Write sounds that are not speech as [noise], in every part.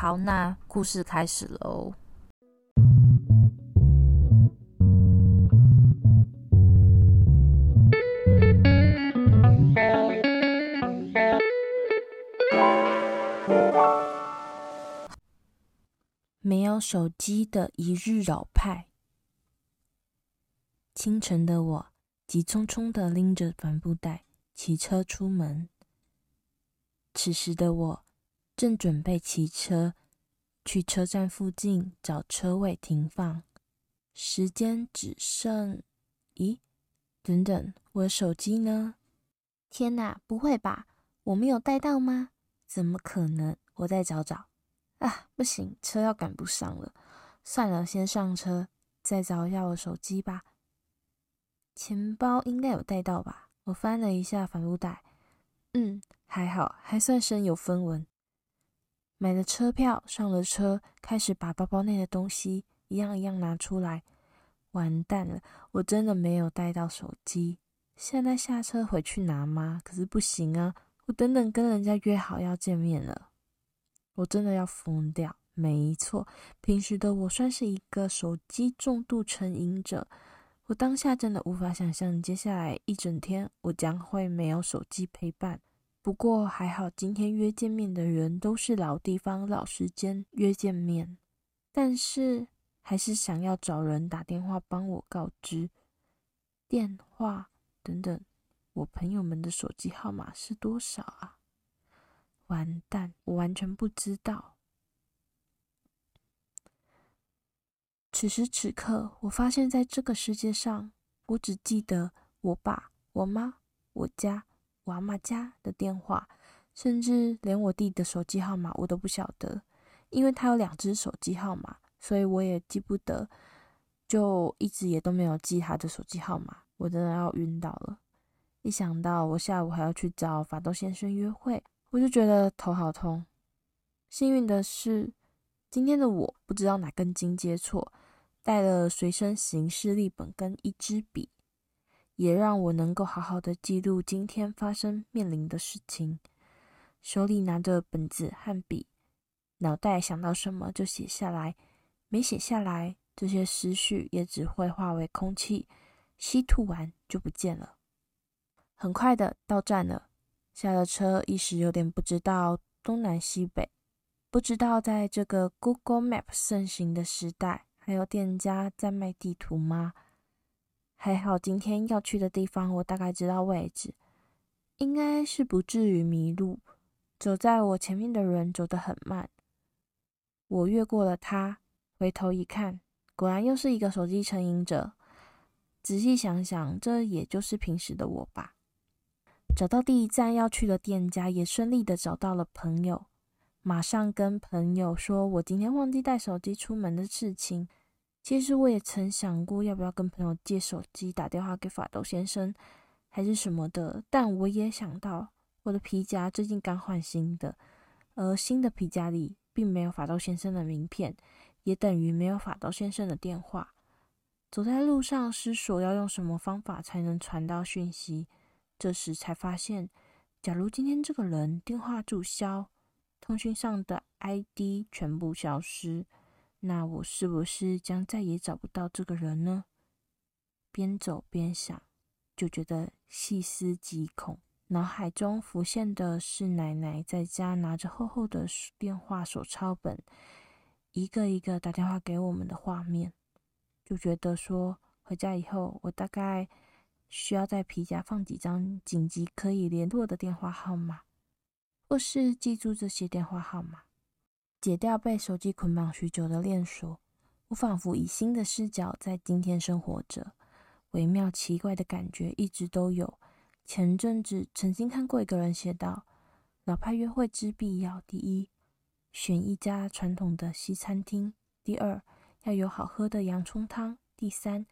好，那故事开始喽。没有手机的一日老派。清晨的我急匆匆地拎着帆布袋骑车出门。此时的我。正准备骑车去车站附近找车位停放，时间只剩……咦，等等，我的手机呢？天哪，不会吧？我没有带到吗？怎么可能？我再找找。啊，不行，车要赶不上了。算了，先上车，再找一下我手机吧。钱包应该有带到吧？我翻了一下帆布袋，嗯，还好，还算身有分文。买了车票，上了车，开始把包包内的东西一样一样拿出来。完蛋了，我真的没有带到手机。现在下车回去拿吗？可是不行啊，我等等跟人家约好要见面了。我真的要疯掉。没错，平时的我算是一个手机重度成瘾者。我当下真的无法想象，接下来一整天我将会没有手机陪伴。不过还好，今天约见面的人都是老地方、老时间约见面，但是还是想要找人打电话帮我告知。电话等等，我朋友们的手机号码是多少啊？完蛋，我完全不知道。此时此刻，我发现在这个世界上，我只记得我爸、我妈、我家。我阿嬷家的电话，甚至连我弟的手机号码我都不晓得，因为他有两只手机号码，所以我也记不得，就一直也都没有记他的手机号码。我真的要晕倒了！一想到我下午还要去找法斗先生约会，我就觉得头好痛。幸运的是，今天的我不知道哪根筋接错，带了随身行事历本跟一支笔。也让我能够好好的记录今天发生面临的事情，手里拿着本子和笔，脑袋想到什么就写下来，没写下来，这些思绪也只会化为空气，吸吐完就不见了。很快的到站了，下了车，一时有点不知道东南西北，不知道在这个 Google Map 盛行的时代，还有店家在卖地图吗？还好，今天要去的地方我大概知道位置，应该是不至于迷路。走在我前面的人走得很慢，我越过了他，回头一看，果然又是一个手机成瘾者。仔细想想，这也就是平时的我吧。找到第一站要去的店家，也顺利的找到了朋友，马上跟朋友说我今天忘记带手机出门的事情。其实我也曾想过要不要跟朋友借手机打电话给法斗先生，还是什么的。但我也想到我的皮夹最近刚换新的，而新的皮夹里并没有法斗先生的名片，也等于没有法斗先生的电话。走在路上思索要用什么方法才能传到讯息，这时才发现，假如今天这个人电话注销，通讯上的 ID 全部消失。那我是不是将再也找不到这个人呢？边走边想，就觉得细思极恐。脑海中浮现的是奶奶在家拿着厚厚的电话手抄本，一个一个打电话给我们的画面，就觉得说回家以后，我大概需要在皮夹放几张紧急可以联络的电话号码，或是记住这些电话号码。解掉被手机捆绑许久的链锁，我仿佛以新的视角在今天生活着，微妙奇怪的感觉一直都有。前阵子曾经看过一个人写道：“老派约会之必要，第一，选一家传统的西餐厅，第二，要有好喝的洋葱汤。第三，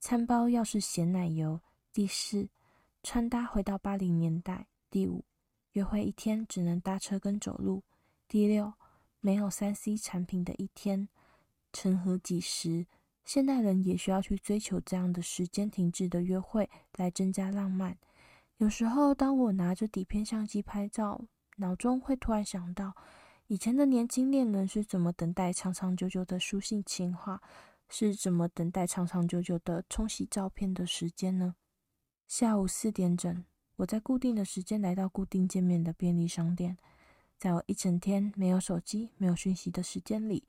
餐包要是咸奶油。第四，穿搭回到八零年代。第五，约会一天只能搭车跟走路。第六，没有三 C 产品的一天。成何几时？现代人也需要去追求这样的时间停滞的约会，来增加浪漫。有时候，当我拿着底片相机拍照，脑中会突然想到，以前的年轻恋人是怎么等待长长久久的书信情话，是怎么等待长长久久的冲洗照片的时间呢？下午四点整，我在固定的时间来到固定见面的便利商店。在我一整天没有手机、没有讯息的时间里。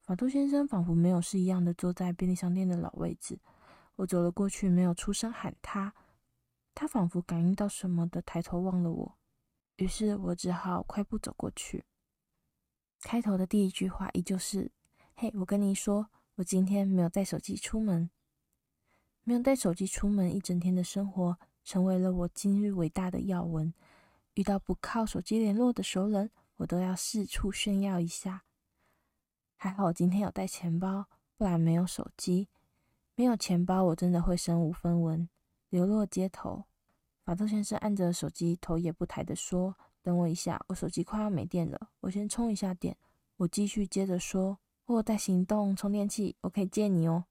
法度先生仿佛没有事一样的坐在便利商店的老位置。我走了过去，没有出声喊他。他仿佛感应到什么的，抬头望了我。于是我只好快步走过去。开头的第一句话依旧是：“嘿，我跟你说，我今天没有带手机出门。没有带手机出门一整天的生活，成为了我今日伟大的要闻。遇到不靠手机联络的熟人，我都要四处炫耀一下。”还好我今天有带钱包，不然没有手机，没有钱包，我真的会身无分文，流落街头。法斗先生按着手机，头也不抬地说：“等我一下，我手机快要没电了，我先充一下电。”我继续接着说：“我带行动充电器，我可以借你哦。”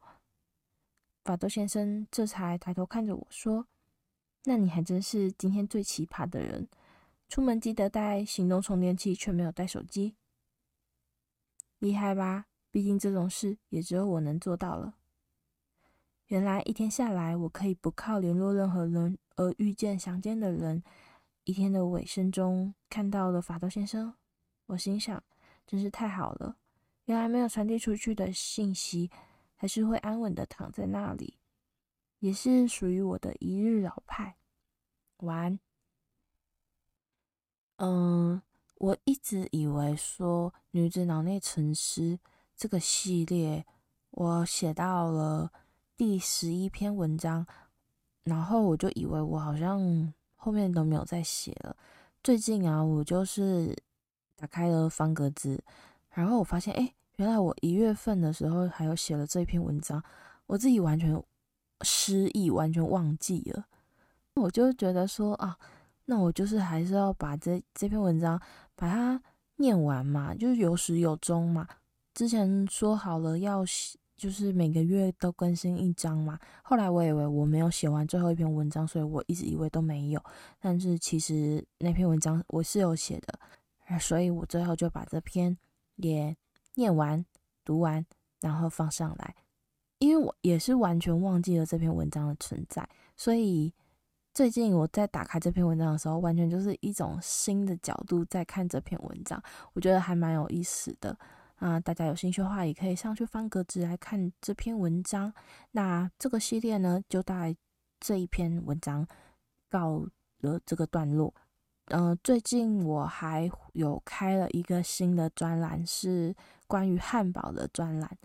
法斗先生这才抬头看着我说：“那你还真是今天最奇葩的人，出门记得带行动充电器，却没有带手机。”厉害吧？毕竟这种事也只有我能做到了。原来一天下来，我可以不靠联络任何人而遇见想见的人。一天的尾声中，看到了法斗先生，我心想，真是太好了。原来没有传递出去的信息，还是会安稳的躺在那里，也是属于我的一日老派。晚安。嗯。我一直以为说《女子脑内沉思》这个系列，我写到了第十一篇文章，然后我就以为我好像后面都没有再写了。最近啊，我就是打开了方格子，然后我发现，哎，原来我一月份的时候还有写了这篇文章，我自己完全失忆，完全忘记了。我就觉得说啊。那我就是还是要把这这篇文章把它念完嘛，就是有始有终嘛。之前说好了要写，就是每个月都更新一章嘛。后来我以为我没有写完最后一篇文章，所以我一直以为都没有。但是其实那篇文章我是有写的，所以我最后就把这篇也念完、读完，然后放上来。因为我也是完全忘记了这篇文章的存在，所以。最近我在打开这篇文章的时候，完全就是一种新的角度在看这篇文章，我觉得还蛮有意思的啊、大家有兴趣的话，也可以上去方格子来看这篇文章。那这个系列呢，就在这一篇文章告了这个段落。嗯、呃，最近我还有开了一个新的专栏，是关于汉堡的专栏。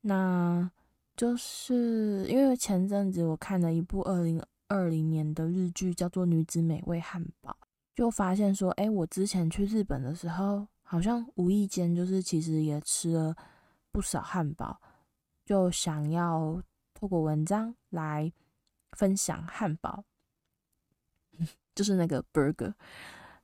那就是因为前阵子我看了一部二零。二零年的日剧叫做《女子美味汉堡》，就发现说，哎，我之前去日本的时候，好像无意间就是其实也吃了不少汉堡，就想要透过文章来分享汉堡，[laughs] 就是那个 burger，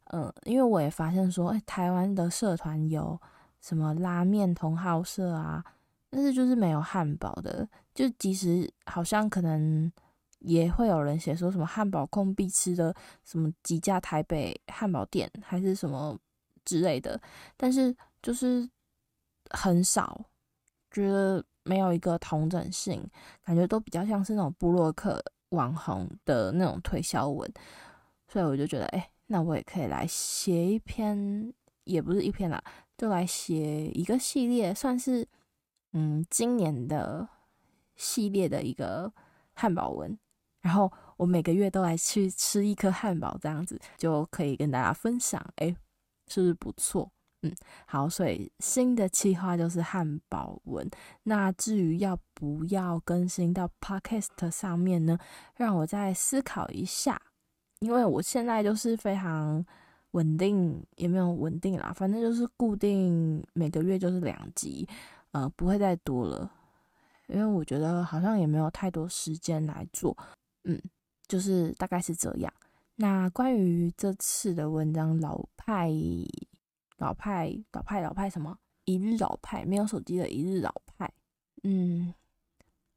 嗯，因为我也发现说，哎，台湾的社团有什么拉面同好社啊，但是就是没有汉堡的，就即使好像可能。也会有人写说什么汉堡控必吃的什么几家台北汉堡店还是什么之类的，但是就是很少，觉得没有一个同整性，感觉都比较像是那种部落客网红的那种推销文，所以我就觉得，哎，那我也可以来写一篇，也不是一篇啦，就来写一个系列，算是嗯今年的系列的一个汉堡文。然后我每个月都来去吃一颗汉堡，这样子就可以跟大家分享，诶，是不是不错？嗯，好，所以新的计划就是汉堡文。那至于要不要更新到 Podcast 上面呢？让我再思考一下，因为我现在就是非常稳定，也没有稳定啦，反正就是固定每个月就是两集。呃，不会再多了，因为我觉得好像也没有太多时间来做，嗯，就是大概是这样。那关于这次的文章，老派、老派、老派、老派什么？一日老派，没有手机的一日老派，嗯，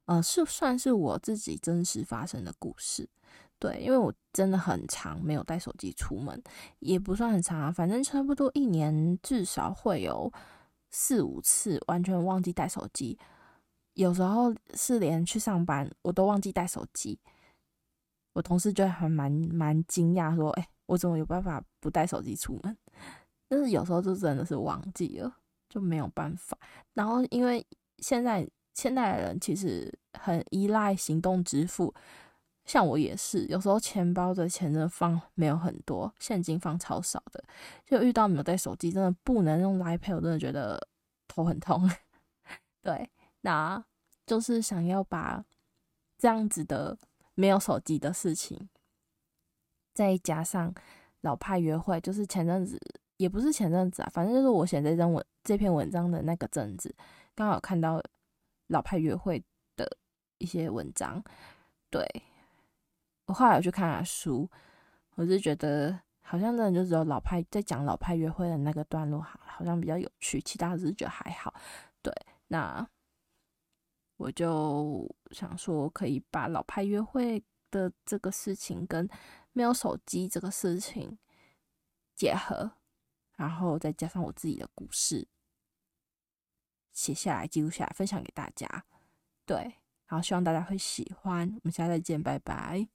呃，是算是我自己真实发生的故事。对，因为我真的很长没有带手机出门，也不算很长啊，反正差不多一年至少会有四五次完全忘记带手机，有时候是连去上班我都忘记带手机，我同事就还蛮蛮惊讶说：“哎，我怎么有办法不带手机出门？” [laughs] 但是有时候就真的是忘记了，就没有办法。然后因为现在现代人其实很依赖行动支付。像我也是，有时候钱包的钱真的放没有很多，现金放超少的，就遇到没有带手机，真的不能用 Line Pay，我真的觉得头很痛。[laughs] 对，那就是想要把这样子的没有手机的事情，再加上老派约会，就是前阵子也不是前阵子啊，反正就是我写这篇文这篇文章的那个阵子，刚好看到老派约会的一些文章，对。我后来有去看下书，我是觉得好像真的就只有老派在讲老派约会的那个段落，好好像比较有趣，其他只是觉得还好。对，那我就想说，可以把老派约会的这个事情跟没有手机这个事情结合，然后再加上我自己的故事写下来、记录下来，分享给大家。对，然后希望大家会喜欢。我们下次再见，拜拜。